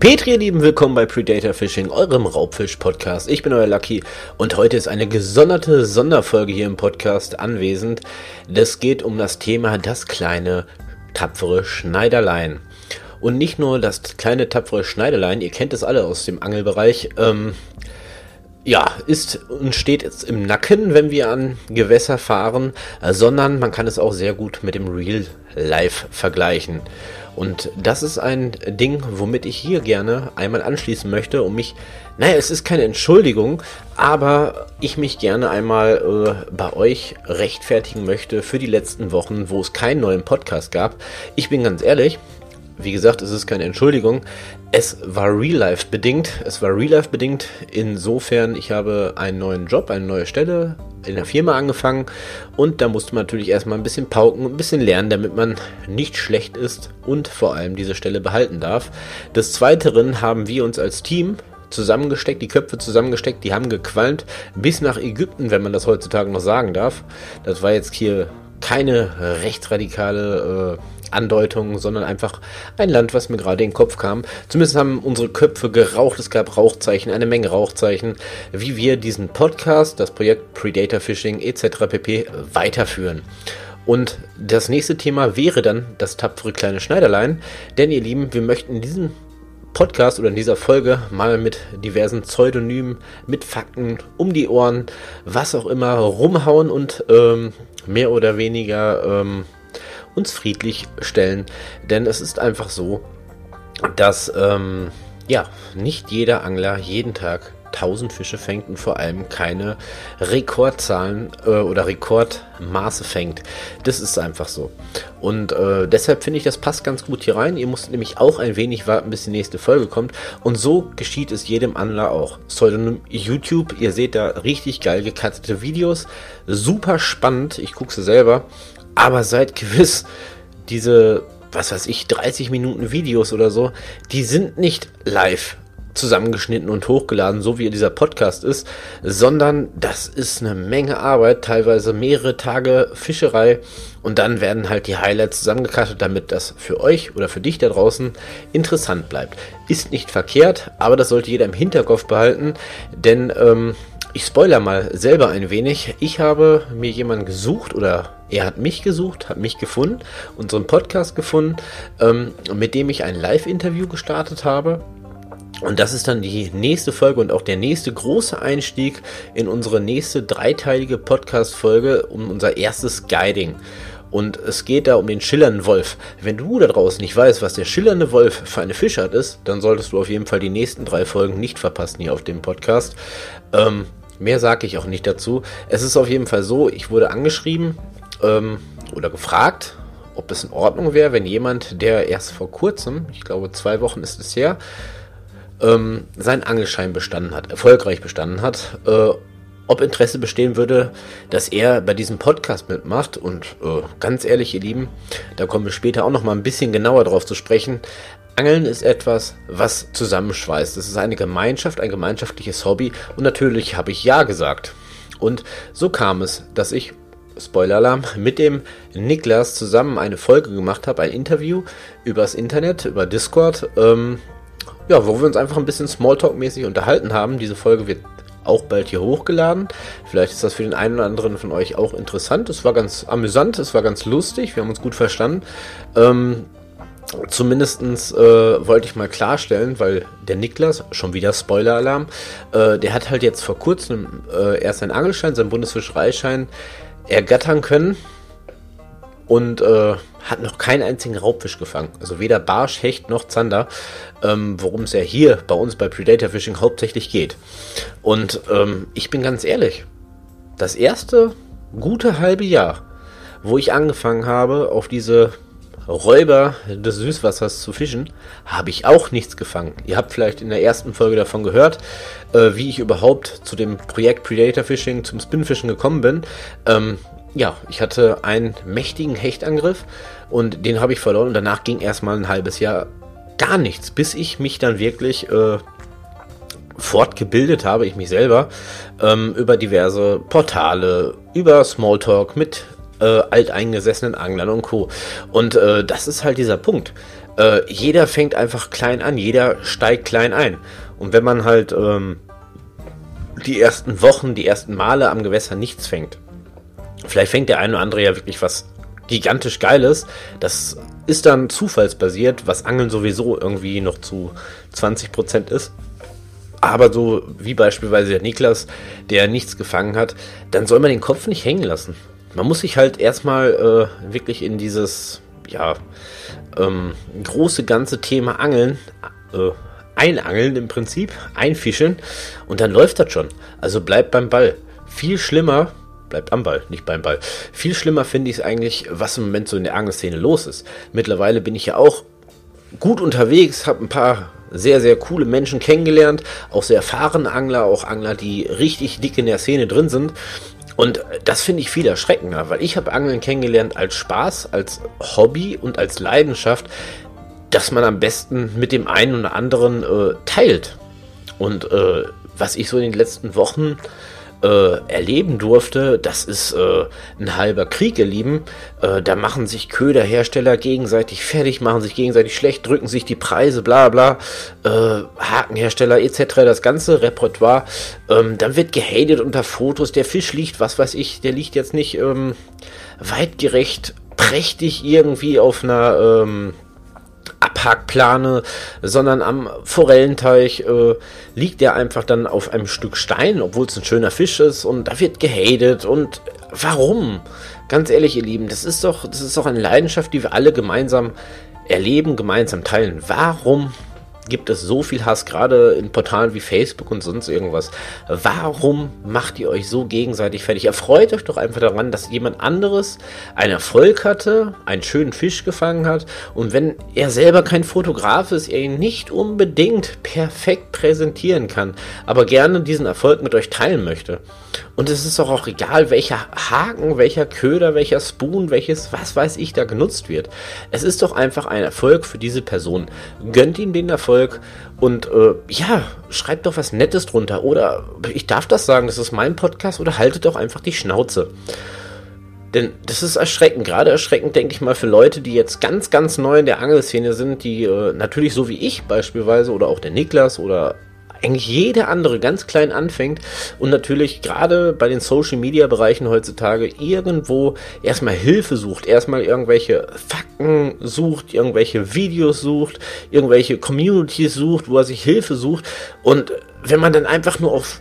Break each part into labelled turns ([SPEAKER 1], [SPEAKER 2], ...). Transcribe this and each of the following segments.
[SPEAKER 1] Petri, ihr Lieben, willkommen bei Predator Fishing, eurem Raubfisch-Podcast. Ich bin euer Lucky und heute ist eine gesonderte Sonderfolge hier im Podcast anwesend. Das geht um das Thema das kleine, tapfere Schneiderlein. Und nicht nur das kleine, tapfere Schneiderlein, ihr kennt es alle aus dem Angelbereich, ähm, ja, ist und steht jetzt im Nacken, wenn wir an Gewässer fahren, sondern man kann es auch sehr gut mit dem Real Life vergleichen. Und das ist ein Ding, womit ich hier gerne einmal anschließen möchte, um mich, naja, es ist keine Entschuldigung, aber ich mich gerne einmal äh, bei euch rechtfertigen möchte für die letzten Wochen, wo es keinen neuen Podcast gab. Ich bin ganz ehrlich, wie gesagt, es ist keine Entschuldigung. Es war Real-Life bedingt. Es war Real-Life bedingt. Insofern, ich habe einen neuen Job, eine neue Stelle in der Firma angefangen und da musste man natürlich erstmal ein bisschen pauken ein bisschen lernen, damit man nicht schlecht ist und vor allem diese Stelle behalten darf. Des Weiteren haben wir uns als Team zusammengesteckt, die Köpfe zusammengesteckt, die haben gequalmt bis nach Ägypten, wenn man das heutzutage noch sagen darf. Das war jetzt hier keine rechtsradikale äh, Andeutungen, sondern einfach ein Land, was mir gerade in den Kopf kam. Zumindest haben unsere Köpfe geraucht, es gab Rauchzeichen, eine Menge Rauchzeichen, wie wir diesen Podcast, das Projekt Predator Fishing etc. pp. weiterführen. Und das nächste Thema wäre dann das tapfere kleine Schneiderlein, denn ihr Lieben, wir möchten in diesem Podcast oder in dieser Folge mal mit diversen Pseudonymen, mit Fakten um die Ohren, was auch immer, rumhauen und ähm, mehr oder weniger ähm, uns friedlich stellen. Denn es ist einfach so, dass ähm, ja nicht jeder Angler jeden Tag 1000 Fische fängt und vor allem keine Rekordzahlen äh, oder Rekordmaße fängt. Das ist einfach so. Und äh, deshalb finde ich, das passt ganz gut hier rein. Ihr müsst nämlich auch ein wenig warten, bis die nächste Folge kommt. Und so geschieht es jedem Angler auch. Pseudonym YouTube, ihr seht da richtig geil gekattete Videos. Super spannend. Ich gucke sie selber. Aber seid gewiss, diese, was weiß ich, 30 Minuten Videos oder so, die sind nicht live zusammengeschnitten und hochgeladen, so wie dieser Podcast ist, sondern das ist eine Menge Arbeit, teilweise mehrere Tage Fischerei und dann werden halt die Highlights zusammengekattet, damit das für euch oder für dich da draußen interessant bleibt. Ist nicht verkehrt, aber das sollte jeder im Hinterkopf behalten, denn ähm, ich spoiler mal selber ein wenig. Ich habe mir jemanden gesucht oder er hat mich gesucht, hat mich gefunden, unseren Podcast gefunden, ähm, mit dem ich ein Live-Interview gestartet habe. Und das ist dann die nächste Folge und auch der nächste große Einstieg in unsere nächste dreiteilige Podcast-Folge um unser erstes Guiding. Und es geht da um den schillernden Wolf. Wenn du da draußen nicht weißt, was der schillernde Wolf für eine Fischart ist, dann solltest du auf jeden Fall die nächsten drei Folgen nicht verpassen hier auf dem Podcast. Ähm, Mehr sage ich auch nicht dazu. Es ist auf jeden Fall so, ich wurde angeschrieben ähm, oder gefragt, ob es in Ordnung wäre, wenn jemand, der erst vor kurzem, ich glaube zwei Wochen ist es her, ähm, seinen Angelschein bestanden hat, erfolgreich bestanden hat, äh, ob Interesse bestehen würde, dass er bei diesem Podcast mitmacht. Und äh, ganz ehrlich, ihr Lieben, da kommen wir später auch noch mal ein bisschen genauer drauf zu sprechen. Angeln ist etwas, was zusammenschweißt. Es ist eine Gemeinschaft, ein gemeinschaftliches Hobby und natürlich habe ich Ja gesagt. Und so kam es, dass ich, Spoiler-Alarm, mit dem Niklas zusammen eine Folge gemacht habe, ein Interview übers Internet, über Discord, ähm, ja, wo wir uns einfach ein bisschen Smalltalk-mäßig unterhalten haben. Diese Folge wird auch bald hier hochgeladen. Vielleicht ist das für den einen oder anderen von euch auch interessant. Es war ganz amüsant, es war ganz lustig, wir haben uns gut verstanden. Ähm, Zumindestens äh, wollte ich mal klarstellen, weil der Niklas, schon wieder Spoiler-Alarm, äh, der hat halt jetzt vor kurzem äh, erst seinen Angelschein, seinen Bundesfischereischein ergattern können und äh, hat noch keinen einzigen Raubfisch gefangen. Also weder Barsch, Hecht noch Zander, ähm, worum es ja hier bei uns bei Predator Fishing hauptsächlich geht. Und ähm, ich bin ganz ehrlich, das erste gute halbe Jahr, wo ich angefangen habe, auf diese Räuber des Süßwassers zu fischen, habe ich auch nichts gefangen. Ihr habt vielleicht in der ersten Folge davon gehört, äh, wie ich überhaupt zu dem Projekt Predator Fishing, zum Spinfischen gekommen bin. Ähm, ja, ich hatte einen mächtigen Hechtangriff und den habe ich verloren und danach ging erstmal ein halbes Jahr gar nichts, bis ich mich dann wirklich äh, fortgebildet habe, ich mich selber, ähm, über diverse Portale, über Smalltalk mit äh, alteingesessenen Anglern und Co. Und äh, das ist halt dieser Punkt. Äh, jeder fängt einfach klein an, jeder steigt klein ein. Und wenn man halt ähm, die ersten Wochen, die ersten Male am Gewässer nichts fängt, vielleicht fängt der eine oder andere ja wirklich was gigantisch Geiles. Das ist dann zufallsbasiert, was Angeln sowieso irgendwie noch zu 20% ist. Aber so wie beispielsweise der Niklas, der nichts gefangen hat, dann soll man den Kopf nicht hängen lassen. Man muss sich halt erstmal äh, wirklich in dieses, ja, ähm, große ganze Thema Angeln äh, einangeln im Prinzip, einfischen und dann läuft das schon. Also bleibt beim Ball. Viel schlimmer, bleibt am Ball, nicht beim Ball. Viel schlimmer finde ich es eigentlich, was im Moment so in der Angelszene los ist. Mittlerweile bin ich ja auch gut unterwegs, habe ein paar sehr, sehr coole Menschen kennengelernt, auch sehr erfahrene Angler, auch Angler, die richtig dick in der Szene drin sind. Und das finde ich viel erschreckender, weil ich habe Angeln kennengelernt als Spaß, als Hobby und als Leidenschaft, dass man am besten mit dem einen oder anderen äh, teilt. Und äh, was ich so in den letzten Wochen äh, erleben durfte, das ist äh, ein halber Krieg, ihr Lieben. Äh, da machen sich Köderhersteller gegenseitig fertig, machen sich gegenseitig schlecht, drücken sich die Preise, bla bla, äh, Hakenhersteller etc., das ganze Repertoire. Ähm, dann wird gehatet unter Fotos, der Fisch liegt, was weiß ich, der liegt jetzt nicht ähm, weitgerecht prächtig irgendwie auf einer ähm, Abhackplane, sondern am Forellenteich äh, liegt er einfach dann auf einem Stück Stein, obwohl es ein schöner Fisch ist und da wird gehatet und warum? Ganz ehrlich, ihr Lieben, das ist doch, das ist doch eine Leidenschaft, die wir alle gemeinsam erleben, gemeinsam teilen. Warum gibt es so viel Hass, gerade in Portalen wie Facebook und sonst irgendwas. Warum macht ihr euch so gegenseitig fertig? Erfreut euch doch einfach daran, dass jemand anderes einen Erfolg hatte, einen schönen Fisch gefangen hat und wenn er selber kein Fotograf ist, er ihn nicht unbedingt perfekt präsentieren kann, aber gerne diesen Erfolg mit euch teilen möchte. Und es ist doch auch egal, welcher Haken, welcher Köder, welcher Spoon, welches, was weiß ich, da genutzt wird. Es ist doch einfach ein Erfolg für diese Person. Gönnt ihm den Erfolg und äh, ja, schreibt doch was Nettes drunter. Oder ich darf das sagen, das ist mein Podcast oder haltet doch einfach die Schnauze. Denn das ist erschreckend, gerade erschreckend, denke ich mal, für Leute, die jetzt ganz, ganz neu in der Angelszene sind, die äh, natürlich so wie ich beispielsweise oder auch der Niklas oder eigentlich jeder andere ganz klein anfängt und natürlich gerade bei den Social Media Bereichen heutzutage irgendwo erstmal Hilfe sucht, erstmal irgendwelche Fakten sucht, irgendwelche Videos sucht, irgendwelche Communities sucht, wo er sich Hilfe sucht und wenn man dann einfach nur auf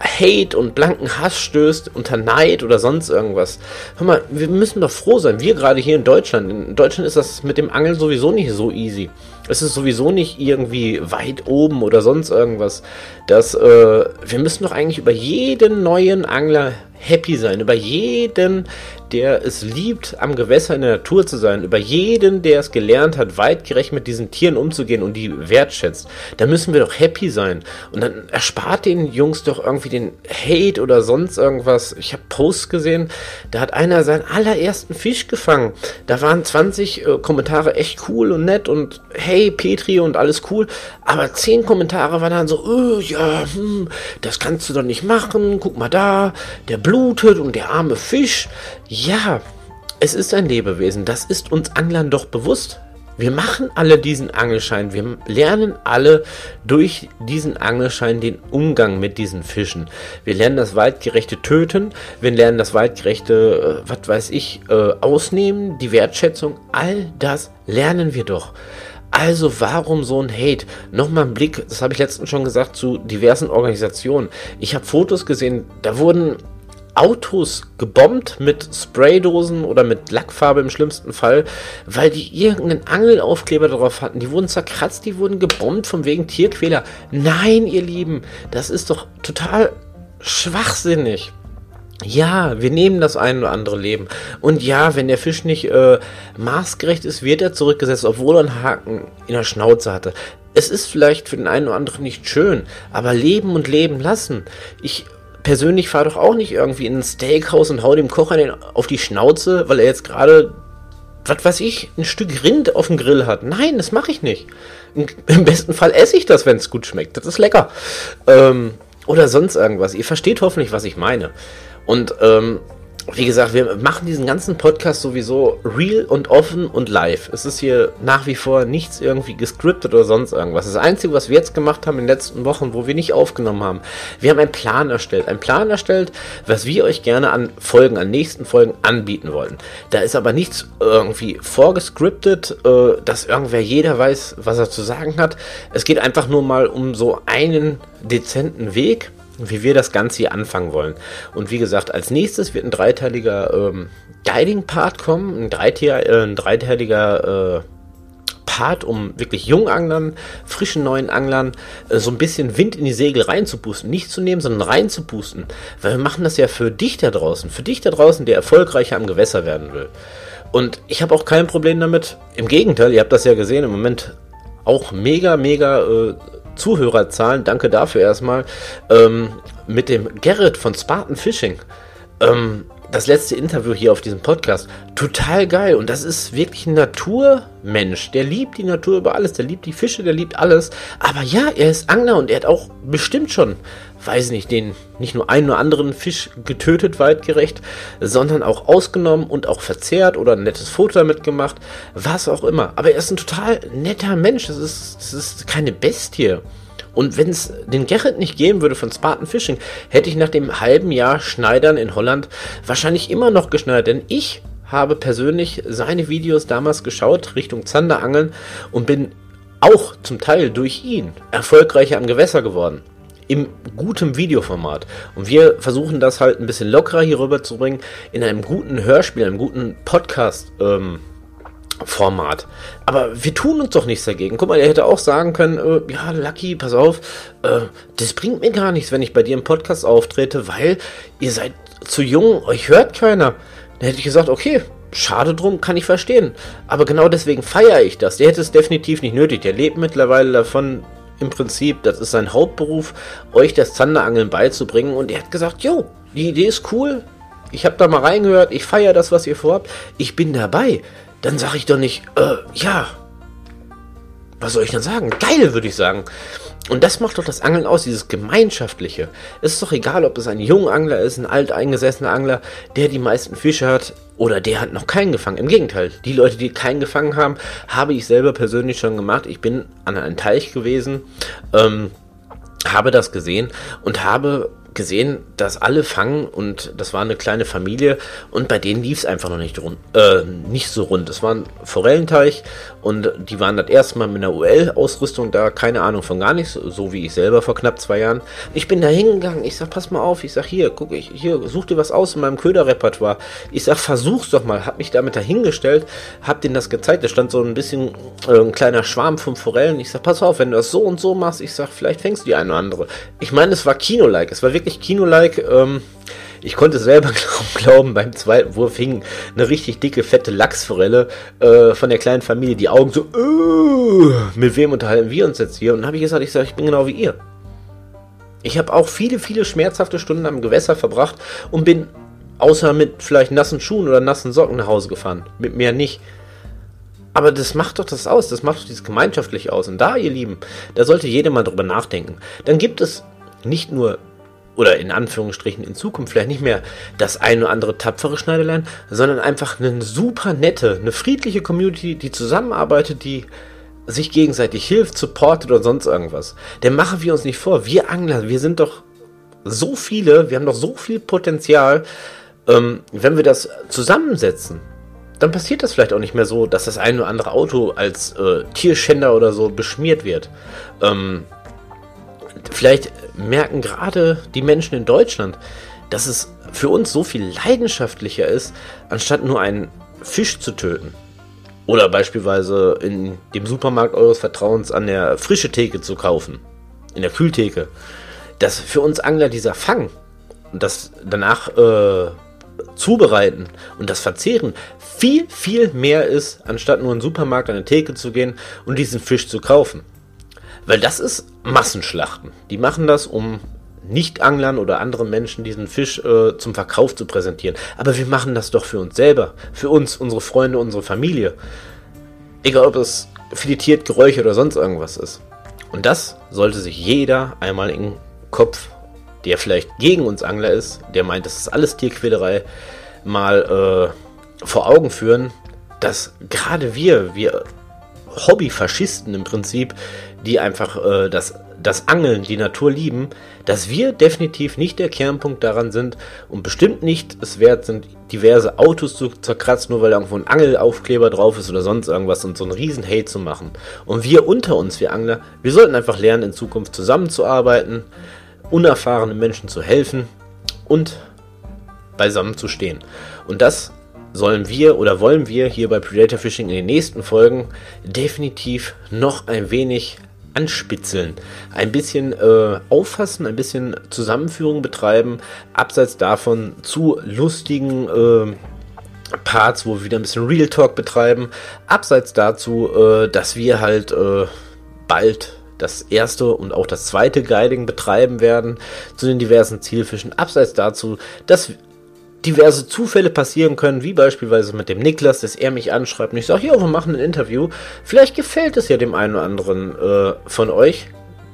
[SPEAKER 1] Hate und blanken Hass stößt, unter Neid oder sonst irgendwas. Hör mal, wir müssen doch froh sein. Wir gerade hier in Deutschland. In Deutschland ist das mit dem Angeln sowieso nicht so easy. Es ist sowieso nicht irgendwie weit oben oder sonst irgendwas. Das, äh, wir müssen doch eigentlich über jeden neuen Angler happy sein, über jeden, der es liebt, am Gewässer in der Natur zu sein, über jeden, der es gelernt hat, weitgerecht mit diesen Tieren umzugehen und die wertschätzt. Da müssen wir doch happy sein. Und dann erspart den Jungs doch irgendwie den Hate oder sonst irgendwas. Ich habe Posts gesehen, da hat einer seinen allerersten Fisch gefangen. Da waren 20 äh, Kommentare echt cool und nett und hey Petri und alles cool. Aber 10 Kommentare waren dann so, oh, ja, hm, das kannst du doch nicht machen. Guck mal da, der blutet und der arme Fisch. Ja, es ist ein Lebewesen, das ist uns Anglern doch bewusst. Wir machen alle diesen Angelschein, wir lernen alle durch diesen Angelschein den Umgang mit diesen Fischen. Wir lernen das weitgerechte Töten, wir lernen das weitgerechte, äh, was weiß ich, äh, Ausnehmen, die Wertschätzung, all das lernen wir doch. Also warum so ein Hate? Nochmal ein Blick, das habe ich letztens schon gesagt, zu diversen Organisationen. Ich habe Fotos gesehen, da wurden Autos gebombt mit Spraydosen oder mit Lackfarbe im schlimmsten Fall, weil die irgendeinen Angelaufkleber drauf hatten. Die wurden zerkratzt, die wurden gebombt von wegen Tierquäler. Nein, ihr Lieben, das ist doch total schwachsinnig. Ja, wir nehmen das ein oder andere Leben. Und ja, wenn der Fisch nicht äh, maßgerecht ist, wird er zurückgesetzt, obwohl er einen Haken in der Schnauze hatte. Es ist vielleicht für den einen oder anderen nicht schön, aber leben und leben lassen. Ich persönlich fahre doch auch nicht irgendwie in ein Steakhouse und hau dem Kocher auf die Schnauze, weil er jetzt gerade, was weiß ich, ein Stück Rind auf dem Grill hat. Nein, das mache ich nicht. Im besten Fall esse ich das, wenn es gut schmeckt. Das ist lecker. Ähm, oder sonst irgendwas. Ihr versteht hoffentlich, was ich meine. Und ähm, wie gesagt, wir machen diesen ganzen Podcast sowieso real und offen und live. Es ist hier nach wie vor nichts irgendwie gescriptet oder sonst irgendwas. Das Einzige, was wir jetzt gemacht haben in den letzten Wochen, wo wir nicht aufgenommen haben, wir haben einen Plan erstellt. Einen Plan erstellt, was wir euch gerne an Folgen, an nächsten Folgen anbieten wollen. Da ist aber nichts irgendwie vorgescriptet, äh, dass irgendwer jeder weiß, was er zu sagen hat. Es geht einfach nur mal um so einen dezenten Weg wie wir das Ganze hier anfangen wollen. Und wie gesagt, als nächstes wird ein dreiteiliger ähm, Guiding-Part kommen, ein, dreiteiliger, äh, ein dreiteiliger äh, Part, um wirklich Junganglern, frischen neuen Anglern äh, so ein bisschen Wind in die Segel reinzupusten. Nicht zu nehmen, sondern reinzupusten. Weil wir machen das ja für dich da draußen. Für dich da draußen, der erfolgreicher am Gewässer werden will. Und ich habe auch kein Problem damit. Im Gegenteil, ihr habt das ja gesehen, im Moment auch mega, mega äh, Zuhörerzahlen, danke dafür erstmal, ähm, mit dem Gerrit von Spartan Fishing. Ähm, das letzte Interview hier auf diesem Podcast. Total geil. Und das ist wirklich ein Naturmensch. Der liebt die Natur über alles. Der liebt die Fische, der liebt alles. Aber ja, er ist Angler und er hat auch bestimmt schon, weiß nicht, den nicht nur einen oder anderen Fisch getötet, weitgerecht, sondern auch ausgenommen und auch verzehrt oder ein nettes Foto damit gemacht. Was auch immer. Aber er ist ein total netter Mensch. Das ist, das ist keine Bestie. Und wenn es den Gerrit nicht geben würde von Spartan Fishing, hätte ich nach dem halben Jahr Schneidern in Holland wahrscheinlich immer noch geschneidert. Denn ich habe persönlich seine Videos damals geschaut Richtung Zanderangeln und bin auch zum Teil durch ihn erfolgreicher am Gewässer geworden. Im guten Videoformat. Und wir versuchen das halt ein bisschen lockerer hier rüber zu bringen, in einem guten Hörspiel, einem guten Podcast. Ähm, Format. Aber wir tun uns doch nichts dagegen. Guck mal, er hätte auch sagen können, äh, ja, Lucky, pass auf, äh, das bringt mir gar nichts, wenn ich bei dir im Podcast auftrete, weil ihr seid zu jung, euch hört keiner. Dann hätte ich gesagt, okay, schade drum, kann ich verstehen. Aber genau deswegen feiere ich das. Der hätte es definitiv nicht nötig. Der lebt mittlerweile davon, im Prinzip, das ist sein Hauptberuf, euch das Zanderangeln beizubringen. Und er hat gesagt, jo, die Idee ist cool. Ich habe da mal reingehört, ich feiere das, was ihr vorhabt. Ich bin dabei dann sage ich doch nicht, äh, ja. Was soll ich dann sagen? Geil, würde ich sagen. Und das macht doch das Angeln aus, dieses Gemeinschaftliche. Es ist doch egal, ob es ein junger Angler ist, ein alteingesessener Angler, der die meisten Fische hat oder der hat noch keinen gefangen. Im Gegenteil, die Leute, die keinen gefangen haben, habe ich selber persönlich schon gemacht. Ich bin an einem Teich gewesen, ähm, habe das gesehen und habe gesehen, dass alle fangen und das war eine kleine Familie und bei denen lief es einfach noch nicht, rund, äh, nicht so rund. Es war ein Forellenteich und die waren das erste Mal mit einer UL-Ausrüstung da, keine Ahnung von gar nichts, so wie ich selber vor knapp zwei Jahren. Ich bin da hingegangen, ich sag, pass mal auf, ich sag, hier, guck ich, hier, such dir was aus in meinem Köderrepertoire. Ich sag, versuch's doch mal, hab mich damit dahingestellt, hab denen das gezeigt, da stand so ein bisschen äh, ein kleiner Schwarm von Forellen. Ich sag, pass auf, wenn du das so und so machst, ich sag, vielleicht fängst du die eine oder andere. Ich meine, es war Kino-like, es war wirklich wirklich Kino-like. Ähm, ich konnte selber glauben, beim zweiten Wurf hing eine richtig dicke, fette Lachsforelle äh, von der kleinen Familie. Die Augen so, uh, mit wem unterhalten wir uns jetzt hier? Und dann habe ich gesagt, ich sage, ich bin genau wie ihr. Ich habe auch viele, viele schmerzhafte Stunden am Gewässer verbracht und bin außer mit vielleicht nassen Schuhen oder nassen Socken nach Hause gefahren. Mit mehr nicht. Aber das macht doch das aus, das macht doch dieses gemeinschaftlich aus. Und da, ihr Lieben, da sollte jeder mal drüber nachdenken. Dann gibt es nicht nur oder in Anführungsstrichen in Zukunft vielleicht nicht mehr das ein oder andere tapfere Schneiderlein, sondern einfach eine super nette, eine friedliche Community, die zusammenarbeitet, die sich gegenseitig hilft, supportet oder sonst irgendwas. Denn machen wir uns nicht vor, wir Angler, wir sind doch so viele, wir haben doch so viel Potenzial, ähm, wenn wir das zusammensetzen, dann passiert das vielleicht auch nicht mehr so, dass das ein oder andere Auto als äh, Tierschänder oder so beschmiert wird. Ähm, vielleicht merken gerade die Menschen in Deutschland, dass es für uns so viel leidenschaftlicher ist, anstatt nur einen Fisch zu töten. Oder beispielsweise in dem Supermarkt eures Vertrauens an der frische Theke zu kaufen. In der Kühltheke. Dass für uns Angler dieser Fang und das danach äh, Zubereiten und das Verzehren viel, viel mehr ist, anstatt nur in den Supermarkt an der Theke zu gehen und diesen Fisch zu kaufen. Weil das ist Massenschlachten. Die machen das, um Nicht-Anglern oder anderen Menschen diesen Fisch äh, zum Verkauf zu präsentieren. Aber wir machen das doch für uns selber. Für uns, unsere Freunde, unsere Familie. Egal, ob es filetiert, geräuchert oder sonst irgendwas ist. Und das sollte sich jeder einmal im Kopf, der vielleicht gegen uns Angler ist, der meint, das ist alles Tierquälerei, mal äh, vor Augen führen, dass gerade wir, wir Hobbyfaschisten im Prinzip, die einfach äh, das, das Angeln, die Natur lieben, dass wir definitiv nicht der Kernpunkt daran sind und bestimmt nicht es wert sind, diverse Autos zu zerkratzen, nur weil irgendwo ein Angelaufkleber drauf ist oder sonst irgendwas und so einen riesen Hate zu machen. Und wir unter uns, wir Angler, wir sollten einfach lernen, in Zukunft zusammenzuarbeiten, unerfahrenen Menschen zu helfen und beisammen zu stehen. Und das sollen wir oder wollen wir hier bei Predator Fishing in den nächsten Folgen definitiv noch ein wenig anspitzeln, ein bisschen äh, auffassen, ein bisschen Zusammenführung betreiben, abseits davon zu lustigen äh, Parts, wo wir wieder ein bisschen Real Talk betreiben, abseits dazu, äh, dass wir halt äh, bald das erste und auch das zweite Guiding betreiben werden zu den diversen Zielfischen. Abseits dazu, dass diverse Zufälle passieren können, wie beispielsweise mit dem Niklas, dass er mich anschreibt und ich sage, ja, wir machen ein Interview. Vielleicht gefällt es ja dem einen oder anderen äh, von euch.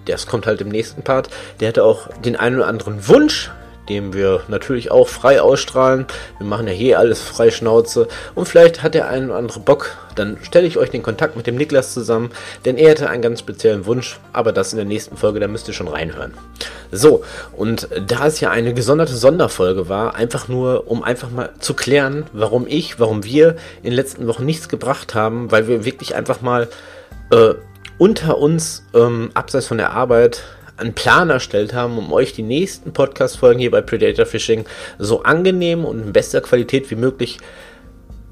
[SPEAKER 1] Das kommt halt im nächsten Part. Der hatte auch den einen oder anderen Wunsch, dem wir natürlich auch frei ausstrahlen. Wir machen ja hier alles frei Schnauze. Und vielleicht hat der ein oder andere Bock. Dann stelle ich euch den Kontakt mit dem Niklas zusammen, denn er hatte einen ganz speziellen Wunsch. Aber das in der nächsten Folge, da müsst ihr schon reinhören. So, und da es ja eine gesonderte Sonderfolge war, einfach nur, um einfach mal zu klären, warum ich, warum wir in den letzten Wochen nichts gebracht haben, weil wir wirklich einfach mal äh, unter uns, ähm, abseits von der Arbeit, einen Plan erstellt haben, um euch die nächsten Podcast-Folgen hier bei Predator Fishing so angenehm und in bester Qualität wie möglich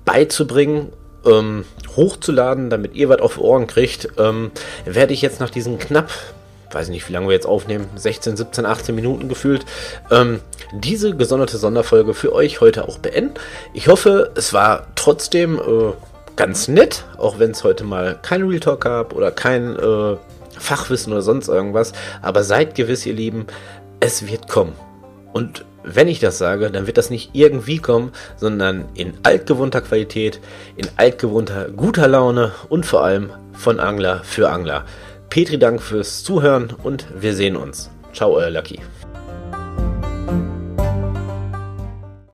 [SPEAKER 1] beizubringen, ähm, hochzuladen, damit ihr was auf Ohren kriegt, ähm, werde ich jetzt nach diesen knapp, weiß nicht, wie lange wir jetzt aufnehmen, 16, 17, 18 Minuten gefühlt, ähm, diese gesonderte Sonderfolge für euch heute auch beenden. Ich hoffe, es war trotzdem äh, ganz nett, auch wenn es heute mal kein Real Talk gab oder kein äh, Fachwissen oder sonst irgendwas. Aber seid gewiss, ihr Lieben, es wird kommen. Und wenn ich das sage, dann wird das nicht irgendwie kommen, sondern in altgewohnter Qualität, in altgewohnter guter Laune und vor allem von Angler für Angler. Petri, Dank fürs Zuhören und wir sehen uns. Ciao, euer Lucky.